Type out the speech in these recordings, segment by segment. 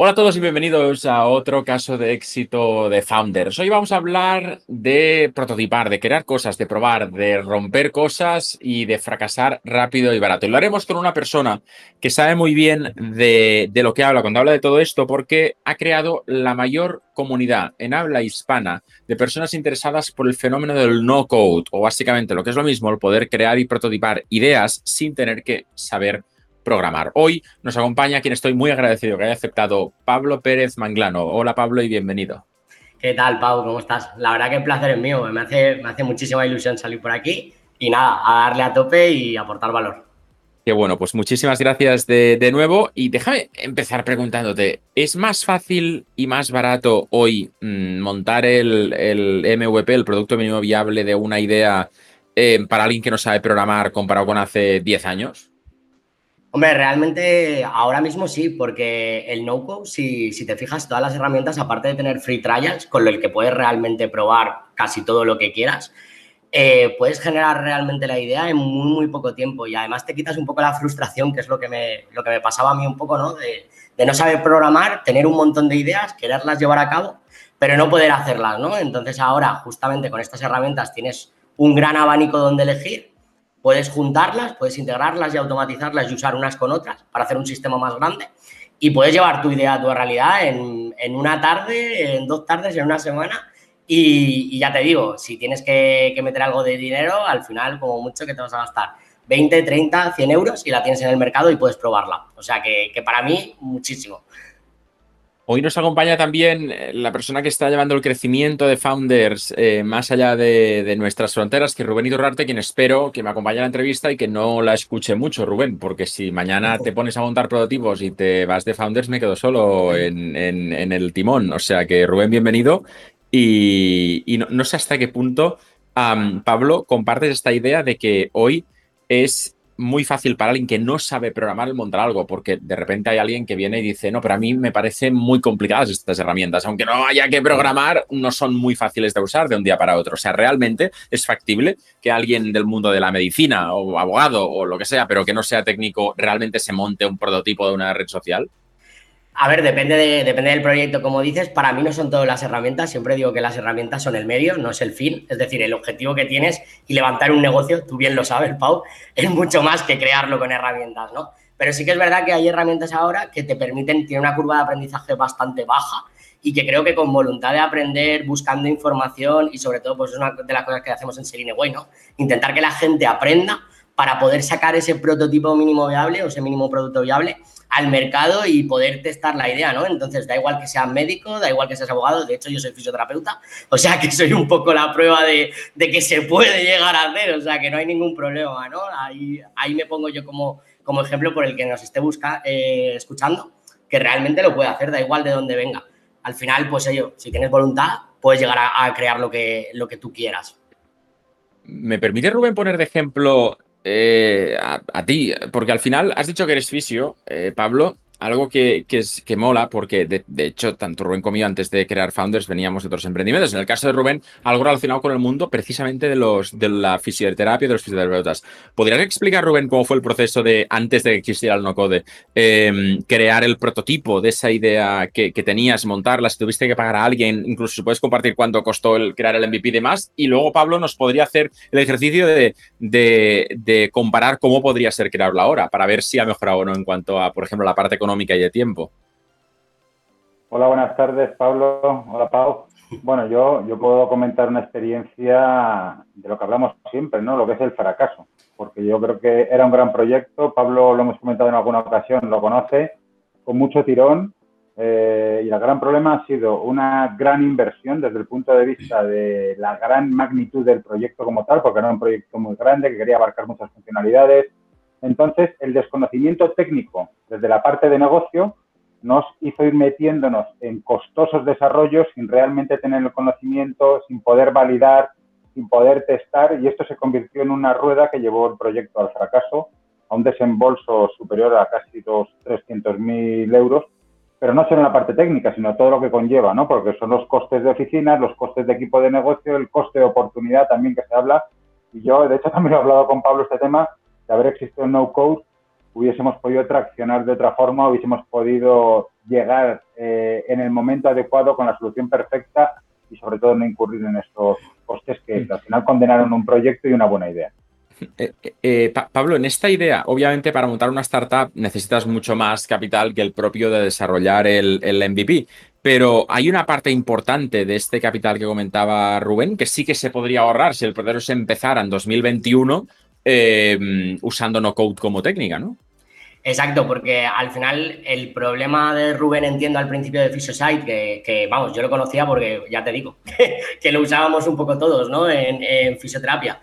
Hola a todos y bienvenidos a otro caso de éxito de Founders. Hoy vamos a hablar de prototipar, de crear cosas, de probar, de romper cosas y de fracasar rápido y barato. Y lo haremos con una persona que sabe muy bien de, lo que habla cuando habla de todo esto porque ha creado la mayor comunidad en habla hispana de personas interesadas por el fenómeno del no code o básicamente lo que es lo mismo, el poder crear y prototipar ideas sin tener que saber programar. Hoy nos acompaña quien estoy muy agradecido que haya aceptado, Pablo Pérez Manglano. Hola Pablo y bienvenido. ¿Qué tal, Pau? ¿Cómo estás? La verdad que el placer es mío. Me hace, me hace muchísima ilusión salir por aquí y nada, a darle a tope y aportar valor. Qué bueno, pues muchísimas gracias de, nuevo y déjame empezar preguntándote, ¿es más fácil y más barato hoy mm, montar el, MVP, el producto mínimo viable de una idea eh, para alguien que no sabe programar comparado con hace 10 años? Hombre, realmente ahora mismo sí, porque el no-code, si, te fijas, todas las herramientas, aparte de tener free trials, con el que puedes realmente probar casi todo lo que quieras, eh, puedes generar realmente la idea en muy, muy poco tiempo y además te quitas un poco la frustración, que es lo que me, lo que me pasaba a mí un poco, ¿no? De no saber programar, tener un montón de ideas, quererlas llevar a cabo, pero no poder hacerlas, ¿no? Entonces ahora, justamente con estas herramientas, tienes un gran abanico donde elegir Puedes juntarlas, puedes integrarlas y automatizarlas y usar unas con otras para hacer un sistema más grande y puedes llevar tu idea a tu realidad en, una tarde, en dos tardes, en una semana. Y, ya te digo, si tienes que, meter algo de dinero, al final, como mucho, que te vas a gastar 20, 30, 100 euros y la tienes en el mercado y puedes probarla. O sea que, que para mí, muchísimo. Hoy nos acompaña también eh, la persona que está llevando el crecimiento de Founders eh, más allá de, nuestras fronteras, que es Rubén Iturrarte, quien espero que me acompañe a la entrevista y que no la escuche mucho, Rubén, porque si mañana te pones a montar prototipos y te vas de Founders, me quedo solo en, el timón. O sea que, Rubén, bienvenido. Y, no, sé hasta qué punto, Pablo, compartes esta idea de que hoy es muy fácil para alguien que no sabe programar el montar algo, porque de repente hay alguien que viene y dice, no, pero a mí me parecen muy complicadas estas herramientas, aunque no haya que programar, no son muy fáciles de usar de un día para otro. O sea, realmente es factible que alguien del mundo de la medicina o abogado o lo que sea, pero que no sea técnico, realmente se monte un prototipo de una red social. A ver, depende, de, depende del proyecto, como dices. Para mí no son todas las herramientas. Siempre digo que las herramientas son el medio, no es el fin. Es decir, el objetivo que tienes y levantar un negocio, tú bien lo sabes, Pau, es mucho más que crearlo con herramientas, ¿no? Pero sí que es verdad que hay herramientas ahora que te permiten, tiene una curva de aprendizaje bastante baja y que creo que con voluntad de aprender, buscando información y sobre todo, pues es una de las cosas que hacemos en Selineway, ¿no? Intentar que la gente aprenda para poder sacar ese prototipo mínimo viable o ese mínimo producto viable al mercado y poder testar la idea, ¿no? Entonces, da igual que seas médico, da igual que seas abogado, de hecho yo soy fisioterapeuta, o sea que soy un poco la prueba de, que se puede llegar a hacer, o sea que no hay ningún problema, ¿no? Ahí, me pongo yo como, ejemplo por el que nos esté busca, eh, escuchando, que realmente lo puede hacer, da igual de dónde venga. Al final, pues ello, si tienes voluntad, puedes llegar a, crear lo que, lo que tú quieras. ¿Me permite, Rubén, poner de ejemplo eh, a, ti, porque al final has dicho que eres fisio, eh, Pablo, algo que, es, que mola, porque de, hecho, tanto Rubén como yo, antes de crear Founders, veníamos de otros emprendimientos. En el caso de Rubén, algo relacionado con el mundo precisamente de, los, de la fisioterapia, de los fisioterapeutas. ¿Podrías explicar, Rubén, cómo fue el proceso de, antes de que existiera el no-code, em, crear el prototipo de esa idea que, tenías, montarla, si tuviste que pagar a alguien, incluso si puedes compartir cuánto costó el crear el MVP y demás? Y luego Pablo nos podría hacer el ejercicio de, de comparar cómo podría ser crearlo ahora, para ver si ha mejorado o no en cuanto a, por ejemplo, la parte económica económica y de tiempo. Hola, buenas tardes, Pablo. Hola, Pau. Bueno, yo, yo puedo comentar una experiencia de lo que hablamos siempre, ¿no? Lo que es el fracaso. Porque yo creo que era un gran proyecto. Pablo lo hemos comentado en alguna ocasión, lo conoce, con mucho tirón. Eh, y el gran problema ha sido una gran inversión desde el punto de vista de la gran magnitud del proyecto como tal, porque era un proyecto muy grande que quería abarcar muchas funcionalidades, entonces, el desconocimiento técnico desde la parte de negocio nos hizo ir metiéndonos en costosos desarrollos sin realmente tener el conocimiento, sin poder validar, sin poder testar, y esto se convirtió en una rueda que llevó el proyecto al fracaso, a un desembolso superior a casi los 300.000 euros, pero no solo en la parte técnica, sino todo lo que conlleva, ¿no? Porque son los costes de oficinas, los costes de equipo de negocio, el coste de oportunidad también que se habla. Y yo, de hecho, también he hablado con Pablo este tema, de haber existido no code, hubiésemos podido traccionar de otra forma, hubiésemos podido llegar eh, en el momento adecuado con la solución perfecta y sobre todo no incurrir en estos costes que al final condenaron un proyecto y una buena idea. Eh, eh, Pablo, en esta idea, obviamente para montar una startup necesitas mucho más capital que el propio de desarrollar el, MVP, pero hay una parte importante de este capital que comentaba Rubén que sí que se podría ahorrar si el proceso empezara en 2021 usando no code como técnica, ¿no? Exacto, porque al final el problema de Rubén, entiendo al principio de Physiosite, que, que vamos, yo lo conocía porque ya te digo, que, lo usábamos un poco todos, ¿no? En, fisioterapia.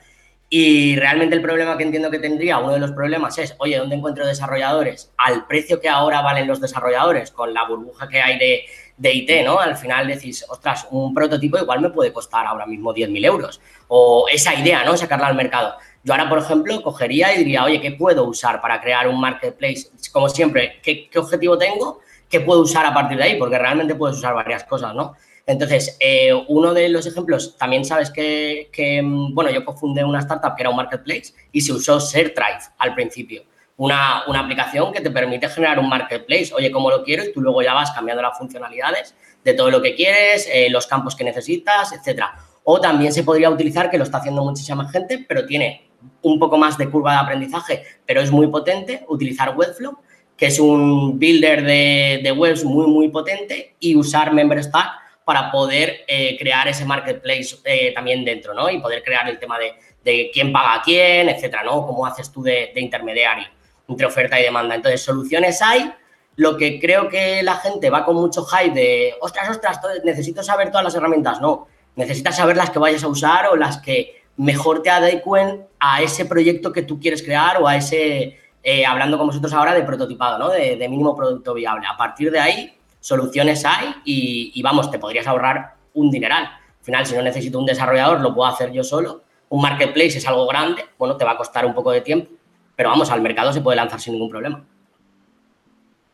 Y realmente el problema que entiendo que tendría, uno de los problemas es, oye, ¿dónde encuentro desarrolladores? Al precio que ahora valen los desarrolladores, con la burbuja que hay de, de IT, ¿no? Al final decís, ostras, un prototipo igual me puede costar ahora mismo 10.000 euros. O esa idea, ¿no? Sacarla al mercado. Yo ahora, por ejemplo, cogería y diría, oye, ¿qué puedo usar para crear un marketplace? Como siempre, ¿qué, objetivo tengo? ¿Qué puedo usar a partir de ahí? Porque realmente puedes usar varias cosas, ¿no? Entonces, eh, uno de los ejemplos, también sabes que, mm, bueno, yo cofundé una startup que era un marketplace y se usó ShareDrive al principio. Una, aplicación que te permite generar un marketplace. Oye, ¿cómo lo quiero? Y tú luego ya vas cambiando las funcionalidades de todo lo que quieres, eh, los campos que necesitas, etcétera. O también se podría utilizar, que lo está haciendo muchísima gente, pero tiene un poco más de curva de aprendizaje, pero es muy potente, utilizar Webflow, que es un builder de, webs muy, muy potente, y usar MemberStack para poder eh, crear ese marketplace eh, también dentro, ¿no? Y poder crear el tema de, quién paga a quién, etcétera, ¿no? Cómo haces tú de, intermediario entre oferta y demanda. Entonces, soluciones hay. Lo que creo que la gente va con mucho hype de, ostras, ostras, necesito saber todas las herramientas. No, necesitas saber las que vayas a usar o las que mejor te adecuen a ese proyecto que tú quieres crear o a ese, eh, hablando con vosotros ahora de prototipado, ¿no? De, mínimo producto viable. A partir de ahí, soluciones hay y, vamos, te podrías ahorrar un dineral. Al final, si no necesito un desarrollador, lo puedo hacer yo solo. Un marketplace es algo grande, bueno, te va a costar un poco de tiempo, pero vamos, al mercado se puede lanzar sin ningún problema.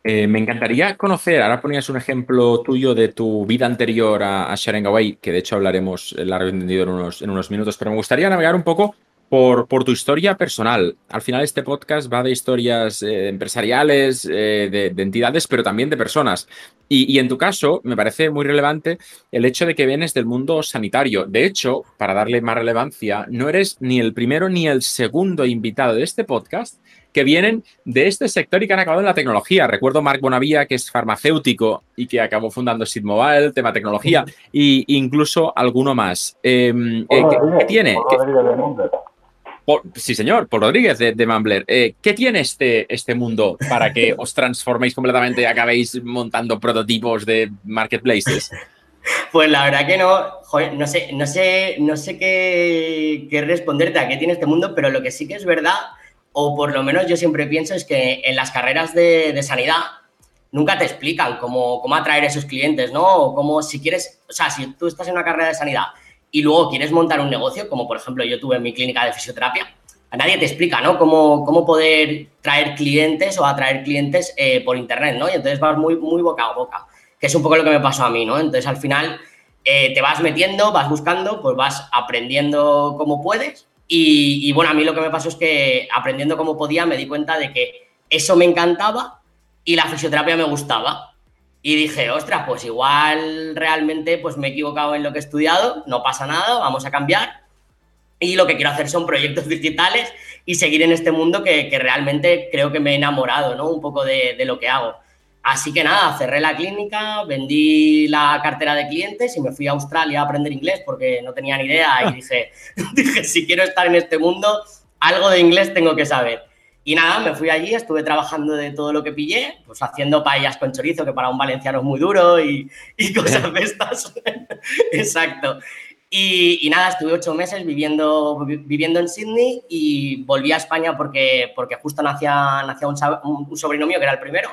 Eh, me encantaría conocer, ahora ponías un ejemplo tuyo de tu vida anterior a, a Away, que de hecho hablaremos largo y entendido en unos, en unos minutos, pero me gustaría navegar un poco por, por, tu historia personal. Al final este podcast va de historias eh, empresariales, eh, de, entidades, pero también de personas. Y, en tu caso, me parece muy relevante el hecho de que vienes del mundo sanitario. De hecho, para darle más relevancia, no eres ni el primero ni el segundo invitado de este podcast que vienen de este sector y que han acabado en la tecnología. Recuerdo a Marc Bonavía, que es farmacéutico y que acabó fundando Sid Mobile, tema tecnología, e incluso alguno más. Em, eh, ¿qué, tiene? Sí, señor, por Rodríguez de, de Mambler. Eh, ¿Qué tiene este, este mundo para que os transforméis completamente y acabéis montando prototipos de marketplaces? Pues la verdad que no, no sé, no sé, no sé qué, qué, responderte a qué tiene este mundo, pero lo que sí que es verdad, o por lo menos yo siempre pienso, es que en las carreras de, de sanidad nunca te explican cómo, cómo atraer a esos clientes, ¿no? O cómo si quieres, o sea, si tú estás en una carrera de sanidad y luego quieres montar un negocio, como por ejemplo yo tuve en mi clínica de fisioterapia, a nadie te explica, ¿no? Cómo, cómo poder traer clientes o atraer clientes eh, por internet, ¿no? Y entonces vas muy, muy boca a boca, que es un poco lo que me pasó a mí, ¿no? Entonces al final eh, te vas metiendo, vas buscando, pues vas aprendiendo como puedes. Y, y bueno, a mí lo que me pasó es que aprendiendo como podía me di cuenta de que eso me encantaba y la fisioterapia me gustaba. Y dije, ostras, pues igual realmente pues me he equivocado en lo que he estudiado, no pasa nada, vamos a cambiar. Y lo que quiero hacer son proyectos digitales y seguir en este mundo que, realmente creo que me he enamorado, ¿no? Un poco de, lo que hago. Así que nada, cerré la clínica, vendí la cartera de clientes y me fui a Australia a aprender inglés porque no tenía ni idea y dije, dije, si quiero estar en este mundo, algo de inglés tengo que saber. Y nada, me fui allí, estuve trabajando de todo lo que pillé, pues haciendo paellas con chorizo, que para un valenciano es muy duro y, cosas de estas. Exacto. Y, nada, estuve ocho meses viviendo, viviendo en Sydney y volví a España porque, porque justo nacía, nacía un, un, sobrino mío, que era el primero.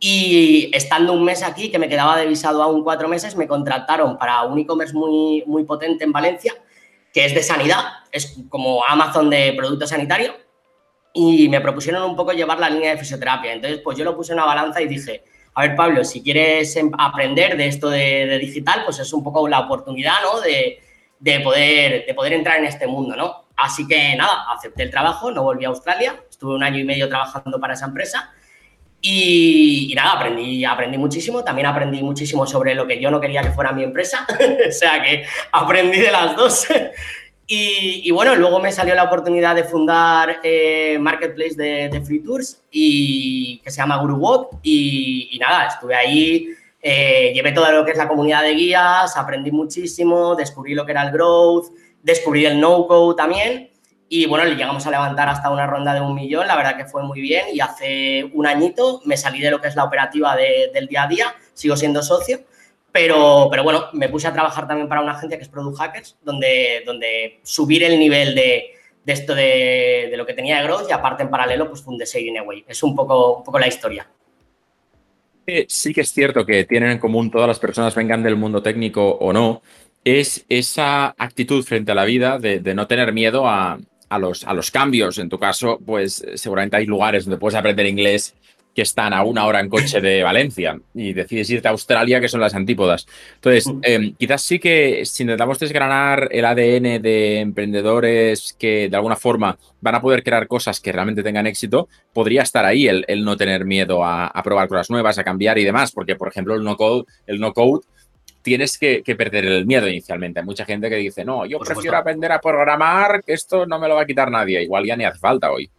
Y estando un mes aquí, que me quedaba de visado aún cuatro meses, me contrataron para un e-commerce muy, muy potente en Valencia, que es de sanidad, es como Amazon de producto sanitario y me propusieron un poco llevar la línea de fisioterapia. Entonces, pues yo lo puse en una balanza y dije, a ver, Pablo, si quieres em, aprender de esto de, digital, pues es un poco la oportunidad, ¿no? De, de, poder, de poder entrar en este mundo, ¿no? Así que nada, acepté el trabajo, no volví a Australia, estuve un año y medio trabajando para esa empresa Y, nada, aprendí, aprendí muchísimo. También aprendí muchísimo sobre lo que yo no quería que fuera mi empresa. o sea que aprendí de las dos. Y, bueno, luego me salió la oportunidad de fundar eh, Marketplace de, Free Tours y, que se llama Guru Walk. Y, nada, estuve ahí, eh, llevé todo lo que es la comunidad de guías, aprendí muchísimo, descubrí lo que era el growth, descubrí el no-code también. Y bueno, le llegamos a levantar hasta una ronda de un millón, la verdad que fue muy bien. Y hace un añito me salí de lo que es la operativa del día a día, sigo siendo socio. Pero, pero bueno, me puse a trabajar también para una agencia que es Product Hackers, donde, donde subir el nivel de, de esto de, de, lo que tenía de growth y aparte en paralelo pues fundé Saving Away. Es un poco, un poco la historia. Sí que es cierto que tienen en común todas las personas, vengan del mundo técnico o no, es esa actitud frente a la vida de, de no tener miedo a, a los, a los cambios. En tu caso, pues seguramente hay lugares donde puedes aprender inglés que están a una hora en coche de Valencia y decides irte a Australia, que son las antípodas. Entonces, em, quizás sí que si intentamos desgranar el ADN de emprendedores que de alguna forma van a poder crear cosas que realmente tengan éxito, podría estar ahí el, no tener miedo a, a, probar cosas nuevas, a cambiar y demás, porque por ejemplo el no code, el no code tienes que, perder el miedo inicialmente. Hay mucha gente que dice, no, yo prefiero aprender a programar, que esto no me lo va a quitar nadie. Igual ya ni hace falta hoy.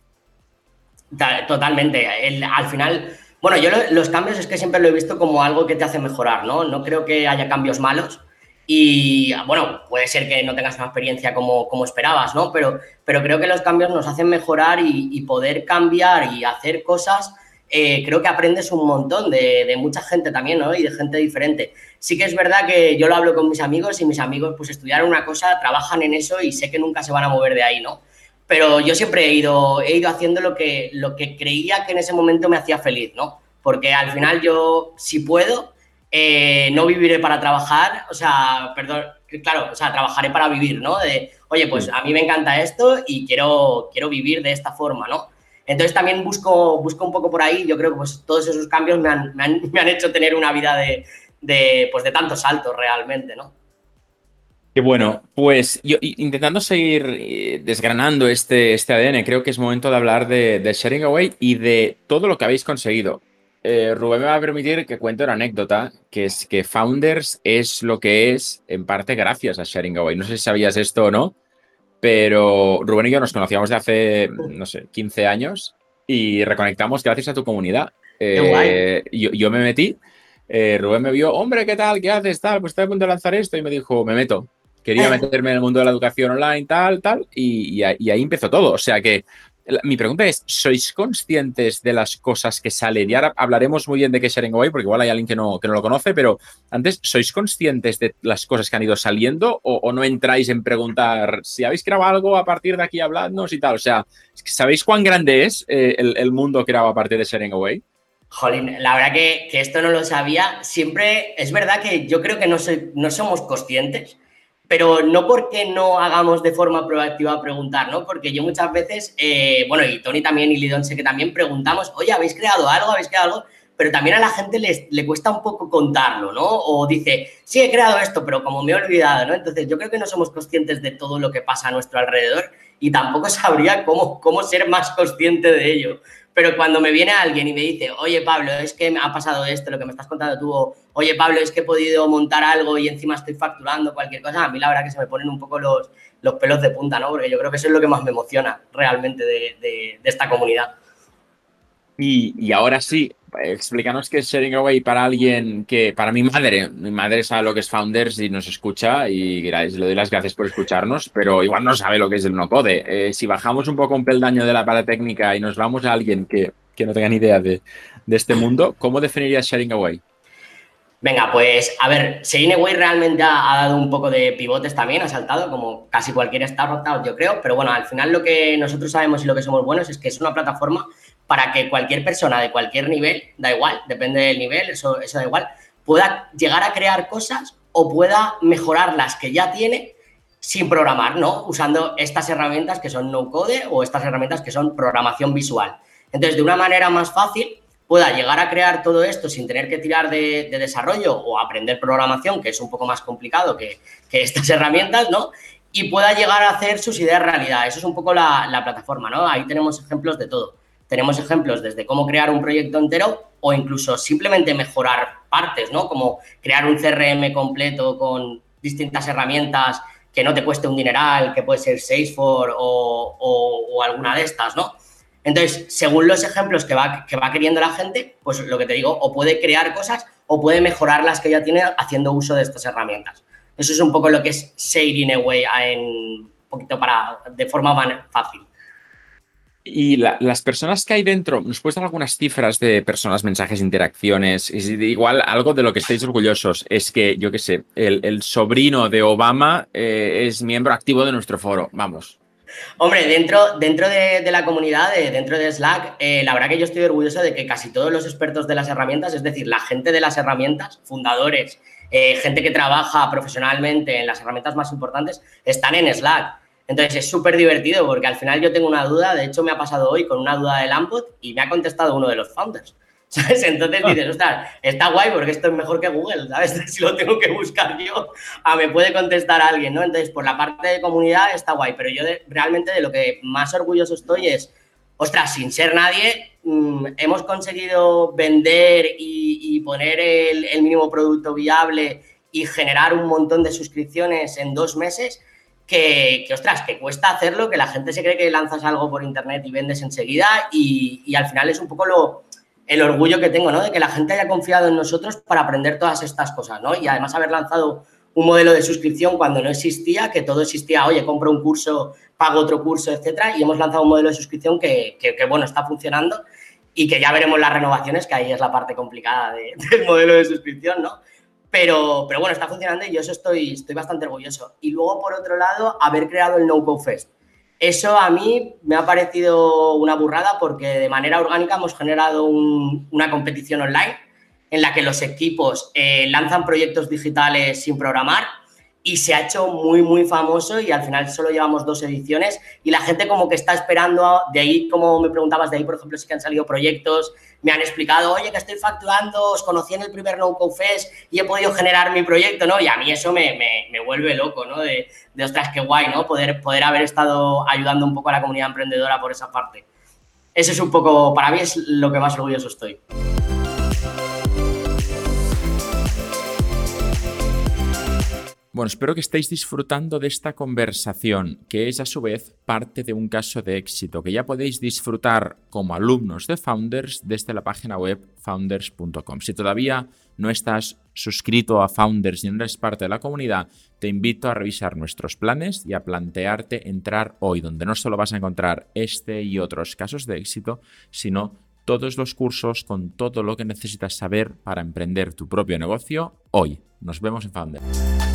Totalmente. al final, bueno, yo los cambios es que siempre lo he visto como algo que te hace mejorar, ¿no? No creo que haya cambios malos. Y bueno, puede ser que no tengas una experiencia como, como esperabas, ¿no? Pero, pero creo que los cambios nos hacen mejorar y poder cambiar y hacer cosas eh, creo que aprendes un montón de, mucha gente también, ¿no? Y de gente diferente. Sí que es verdad que yo lo hablo con mis amigos y mis amigos pues estudiaron una cosa, trabajan en eso y sé que nunca se van a mover de ahí, ¿no? Pero yo siempre he ido, he ido haciendo lo que, lo que creía que en ese momento me hacía feliz, ¿no? Porque al final yo, si puedo, eh, no viviré para trabajar, o sea, perdón, claro, o sea, trabajaré para vivir, ¿no? De, oye, pues a mí me encanta esto y quiero, quiero vivir de esta forma, ¿no? Entonces también busco, busco un poco por ahí, yo creo que pues, todos esos cambios me han, hecho tener una vida de, pues, de tantos saltos realmente, ¿no? Qué bueno, pues yo intentando seguir eh, desgranando este, este ADN, creo que es momento de hablar de, Sharing Away y de todo lo que habéis conseguido. Eh, Rubén me va a permitir que cuente una anécdota, que es que Founders es lo que es en parte gracias a Sharing Away. No sé si sabías esto o no, pero Rubén y yo nos conocíamos de hace, no sé, 15 años y reconectamos gracias a tu comunidad. Eh, yo, me metí, eh, Rubén me vio, hombre, ¿qué tal? ¿Qué haces? Tal, pues estoy a punto de lanzar esto y me dijo, me meto. Quería meterme en el mundo de la educación online, tal, tal, y ahí empezó todo. O sea que mi pregunta es, ¿sois conscientes de las cosas que salen? Y ahora hablaremos muy bien de qué es Sharing Away, porque igual hay alguien que no, que no lo conoce, pero antes, ¿sois conscientes de las cosas que han ido saliendo o, no entráis en preguntar si habéis creado algo a partir de aquí, habladnos y tal? O sea, ¿sabéis cuán grande es eh, el, mundo creado a partir de Sharing Away? Jolín, la verdad que, que, esto no lo sabía. Siempre es verdad que yo creo que no, soy, no somos conscientes pero no porque no hagamos de forma proactiva preguntar, ¿no? Porque yo muchas veces, eh, bueno, y Tony también y Lidón sé que también preguntamos, oye, ¿habéis creado algo? ¿Habéis creado algo? Pero también a la gente les, le cuesta un poco contarlo, ¿no? O dice, sí, he creado esto, pero como me he olvidado, ¿no? Entonces yo creo que no somos conscientes de todo lo que pasa a nuestro alrededor y tampoco sabría cómo, cómo ser más consciente de ello. Pero cuando me viene alguien y me dice, oye Pablo, es que me ha pasado esto, lo que me estás contando tú, oye Pablo, es que he podido montar algo y encima estoy facturando cualquier cosa, a mí la verdad que se me ponen un poco los, los pelos de punta, ¿no? Porque yo creo que eso es lo que más me emociona realmente de, de, esta comunidad. Y, y, ahora sí, explícanos qué es Sharing Away para alguien que, para mi madre, mi madre sabe lo que es Founders y nos escucha y le doy las gracias por escucharnos, pero igual no sabe lo que es el no-code. Eh, si bajamos un poco un peldaño de la paratécnica y nos vamos a alguien que, que no tenga ni idea de, de este mundo, ¿cómo definirías Sharing Away? Venga, pues a ver, Sharing Away realmente ha, ha, dado un poco de pivotes también, ha saltado como casi cualquier startup, yo creo, pero bueno, al final lo que nosotros sabemos y lo que somos buenos es que es una plataforma para que cualquier persona de cualquier nivel, da igual, depende del nivel, eso, da igual, pueda llegar a crear cosas o pueda mejorar las que ya tiene sin programar, ¿no? Usando estas herramientas que son no code o estas herramientas que son programación visual. Entonces, de una manera más fácil, pueda llegar a crear todo esto sin tener que tirar de, desarrollo o aprender programación, que es un poco más complicado que, estas herramientas, ¿no? Y pueda llegar a hacer sus ideas realidad. Eso es un poco la, la plataforma, ¿no? Ahí tenemos ejemplos de todo tenemos ejemplos desde cómo crear un proyecto entero o incluso simplemente mejorar partes, ¿no? Como crear un CRM completo con distintas herramientas que no te cueste un dineral, que puede ser Salesforce o, o, alguna de estas, ¿no? Entonces, según los ejemplos que va, que va queriendo la gente, pues lo que te digo, o puede crear cosas o puede mejorar las que ya tiene haciendo uso de estas herramientas. Eso es un poco lo que es Shading Away en un poquito para, de forma fácil. Y las personas que hay dentro, ¿nos puedes dar algunas cifras de personas, mensajes, interacciones? igual algo de lo que estáis orgullosos es que, yo qué sé, el, sobrino de Obama eh, es miembro activo de nuestro foro. Vamos. Hombre, dentro, dentro de, la comunidad, dentro de Slack, eh, la verdad que yo estoy orgulloso de que casi todos los expertos de las herramientas, es decir, la gente de las herramientas, fundadores, eh, gente que trabaja profesionalmente en las herramientas más importantes, están en Slack. Entonces es súper divertido porque al final yo tengo una duda, de hecho me ha pasado hoy con una duda de Lampot y me ha contestado uno de los founders. ¿Sabes? Entonces ah. dices, ostras, está guay porque esto es mejor que Google, ¿sabes? Si lo tengo que buscar yo, a me puede contestar alguien, ¿no? Entonces, por la parte de comunidad está guay, pero yo realmente de lo que más orgulloso estoy es, ostras, sin ser nadie, mm, hemos conseguido vender y, poner el, el mínimo producto viable y generar un montón de suscripciones en dos meses que, ostras, que cuesta hacerlo, que la gente se cree que lanzas algo por internet y vendes enseguida y, al final es un poco lo, el orgullo que tengo, ¿no? De que la gente haya confiado en nosotros para aprender todas estas cosas, ¿no? Y además haber lanzado un modelo de suscripción cuando no existía, que todo existía, oye, compro un curso, pago otro curso, etcétera, y hemos lanzado un modelo de suscripción que, bueno, está funcionando y que ya veremos las renovaciones, que ahí es la parte complicada del modelo de suscripción, ¿no? Pero, pero bueno, está funcionando y yo eso estoy, estoy bastante orgulloso. Y luego, por otro lado, haber creado el No Code Fest. Eso a mí me ha parecido una burrada porque de manera orgánica hemos generado una competición online en la que los equipos eh, lanzan proyectos digitales sin programar y se ha hecho muy, muy famoso y al final solo llevamos dos ediciones y la gente como que está esperando, de ahí como me preguntabas, de ahí por ejemplo sí que han salido proyectos, me han explicado, oye, que estoy facturando, os conocí en el primer No Code Fest y he podido generar mi proyecto, ¿no? Y a mí eso me, me, vuelve loco, ¿no? De, de, ostras, qué guay, ¿no? Poder, poder haber estado ayudando un poco a la comunidad emprendedora por esa parte. Eso es un poco, para mí es lo que más orgulloso estoy. Bueno, espero que estéis disfrutando de esta conversación, que es a su vez parte de un caso de éxito que ya podéis disfrutar como alumnos de Founders desde la página web founders.com. Si todavía no estás suscrito a Founders y no eres parte de la comunidad, te invito a revisar nuestros planes y a plantearte entrar hoy, donde no solo vas a encontrar este y otros casos de éxito, sino todos los cursos con todo lo que necesitas saber para emprender tu propio negocio hoy. Nos vemos en Founders.